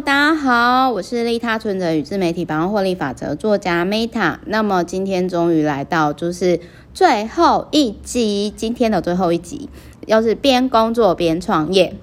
大家好，我是利他存者与自媒体百万获利法则作家 Meta。那么今天终于来到就是最后一集，今天的最后一集，又是边工作边创业。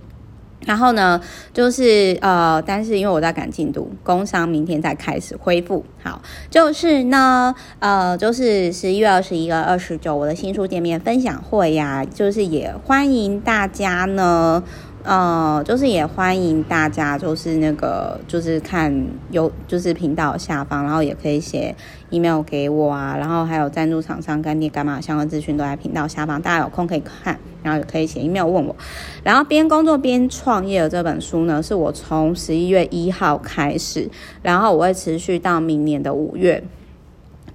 然后呢，就是呃，但是因为我在赶进度，工商明天再开始恢复。好，就是呢，呃，就是十一月二十一和二十九，我的新书店面分享会呀、就是也欢迎大家呢。呃，就是也欢迎大家，就是那个，就是看有，就是频道下方，然后也可以写 email 给我啊，然后还有赞助厂商干爹干妈相关资讯都在频道下方，大家有空可以看，然后也可以写 email 问我。然后边工作边创业的这本书呢，是我从十一月一号开始，然后我会持续到明年的五月。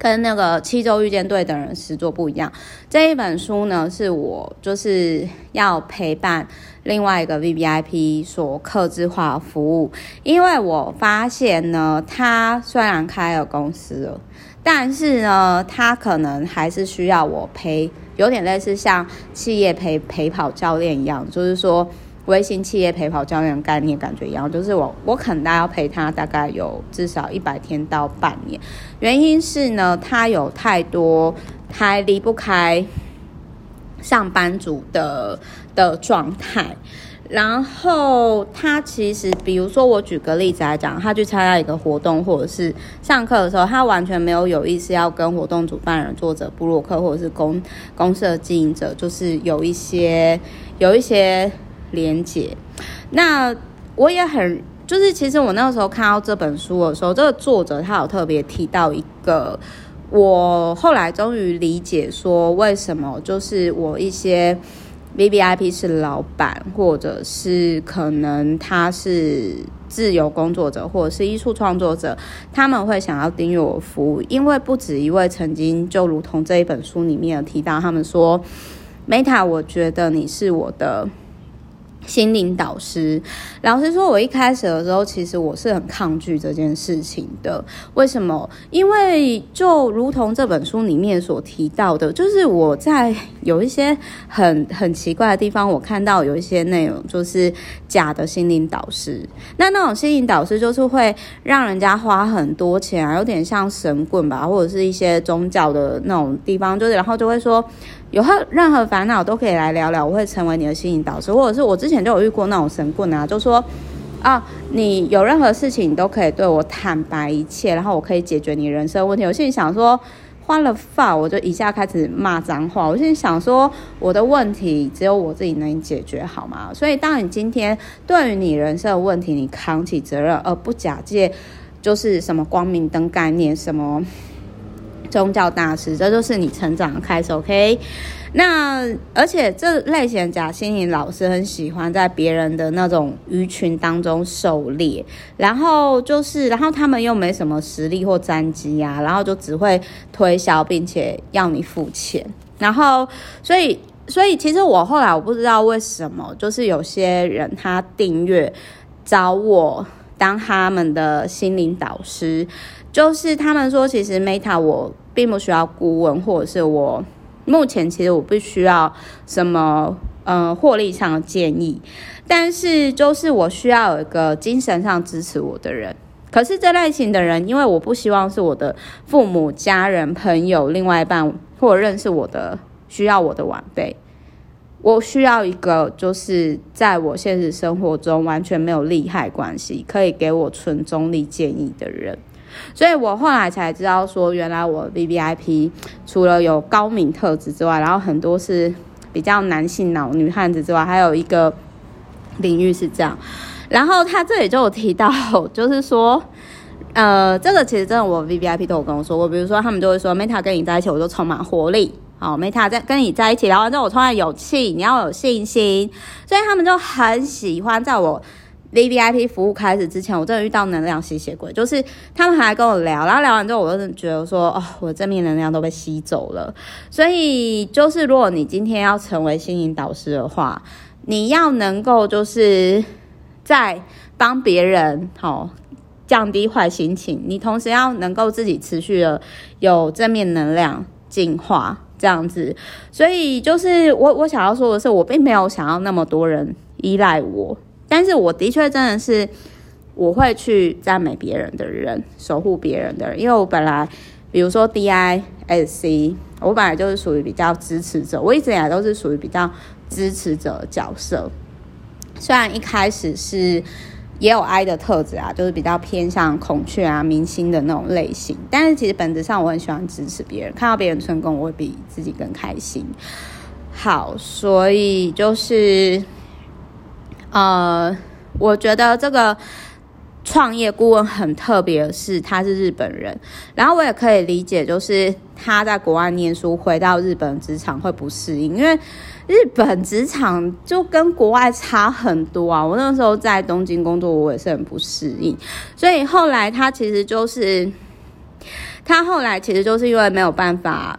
跟那个七周遇见对的人实作不一样。这一本书呢，是我就是要陪伴另外一个 VVIP 所客制化服务。因为我发现呢，他虽然开了公司了，但是呢，他可能还是需要我陪，有点类似像企业陪陪跑教练一样，就是说。微型企业陪跑教练概念感觉一样，就是我我可能要陪他大概有至少一百天到半年，原因是呢，他有太多还离不开上班族的的状态，然后他其实比如说我举个例子来讲，他去参加一个活动或者是上课的时候，他完全没有有意识要跟活动主办人、作者、布洛克或者是公公社经营者，就是有一些有一些。连结，那我也很，就是其实我那个时候看到这本书的时候，这个作者他有特别提到一个，我后来终于理解说为什么，就是我一些 VVIP 是老板，或者是可能他是自由工作者，或者是艺术创作者，他们会想要订阅我服务，因为不止一位曾经就如同这一本书里面有提到，他们说 Meta，我觉得你是我的。心灵导师，老实说，我一开始的时候，其实我是很抗拒这件事情的。为什么？因为就如同这本书里面所提到的，就是我在有一些很很奇怪的地方，我看到有一些内容就是假的心灵导师。那那种心灵导师就是会让人家花很多钱啊，有点像神棍吧，或者是一些宗教的那种地方，就是然后就会说。有何任何烦恼都可以来聊聊，我会成为你的心灵导师，或者是我之前就有遇过那种神棍啊，就说啊，你有任何事情你都可以对我坦白一切，然后我可以解决你人生问题。我心里想说，花了发，我就一下开始骂脏话。我心里想说，我的问题只有我自己能解决，好吗？所以，当你今天对于你人生的问题，你扛起责任，而不假借就是什么光明灯概念，什么。宗教大师，这就是你成长的开始，OK？那而且这类型的假心灵老师很喜欢在别人的那种鱼群当中狩猎，然后就是，然后他们又没什么实力或战绩啊，然后就只会推销，并且要你付钱，然后所以，所以其实我后来我不知道为什么，就是有些人他订阅找我当他们的心灵导师。就是他们说，其实 Meta 我并不需要顾问，或者是我目前其实我不需要什么呃获利上的建议，但是就是我需要有一个精神上支持我的人。可是这类型的人，因为我不希望是我的父母、家人、朋友、另外一半或者认识我的需要我的晚辈，我需要一个就是在我现实生活中完全没有利害关系，可以给我纯中立建议的人。所以我后来才知道，说原来我 VVIP 除了有高敏特质之外，然后很多是比较男性脑女汉子之外，还有一个领域是这样。然后他这里就有提到，就是说，呃，这个其实真的我 VVIP 都有跟我说过，比如说他们就会说，Meta 跟你在一起，我就充满活力。好，Meta 在跟你在一起聊完之后，我突然有气，你要有信心。所以他们就很喜欢在我。VVIP 服务开始之前，我真的遇到能量吸血鬼，就是他们还跟我聊，然后聊完之后，我就觉得说，哦，我正面能量都被吸走了。所以，就是如果你今天要成为心灵导师的话，你要能够就是在帮别人好降低坏心情，你同时要能够自己持续的有正面能量进化这样子。所以，就是我我想要说的是，我并没有想要那么多人依赖我。但是我的确真的是，我会去赞美别人的人，守护别人的人，因为我本来，比如说 DISC，我本来就是属于比较支持者，我一直以来都是属于比较支持者的角色，虽然一开始是。也有 I 的特质啊，就是比较偏向孔雀啊、明星的那种类型。但是其实本质上，我很喜欢支持别人，看到别人成功，我会比自己更开心。好，所以就是，呃，我觉得这个。创业顾问很特别的是，他是日本人，然后我也可以理解，就是他在国外念书，回到日本职场会不适应，因为日本职场就跟国外差很多啊。我那时候在东京工作，我也是很不适应，所以后来他其实就是，他后来其实就是因为没有办法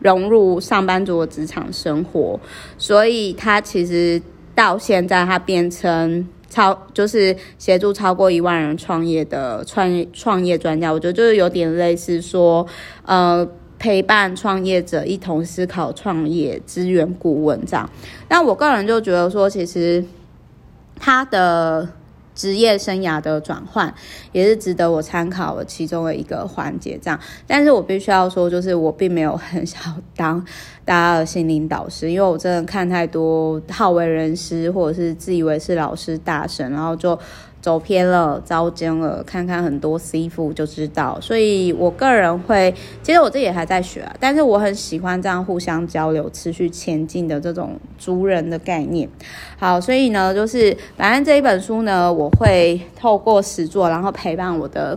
融入上班族的职场生活，所以他其实到现在他变成。超就是协助超过一万人创业的创业创业专家，我觉得就是有点类似说，呃，陪伴创业者一同思考创业资源顾问这样。但我个人就觉得说，其实他的。职业生涯的转换也是值得我参考的其中的一个环节，这样。但是我必须要说，就是我并没有很想当大家的心灵导师，因为我真的看太多好为人师或者是自以为是老师大神，然后就。走偏了，遭奸了，看看很多师傅就知道。所以我个人会，其实我自己也还在学啊，但是我很喜欢这样互相交流、持续前进的这种族人的概念。好，所以呢，就是反正这一本书呢，我会透过实作，然后陪伴我的，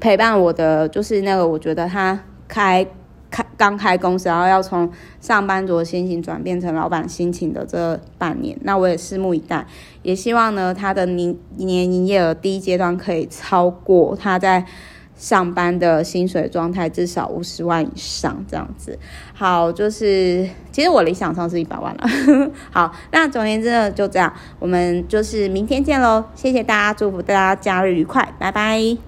陪伴我的，就是那个我觉得他开。开刚开公司，然后要从上班族的心情转变成老板心情的这半年，那我也拭目以待。也希望呢，他的年年营业额第一阶段可以超过他在上班的薪水状态，至少五十万以上这样子。好，就是其实我理想上是一百万了。好，那总而言之呢，就这样，我们就是明天见喽。谢谢大家，祝福大家假日愉快，拜拜。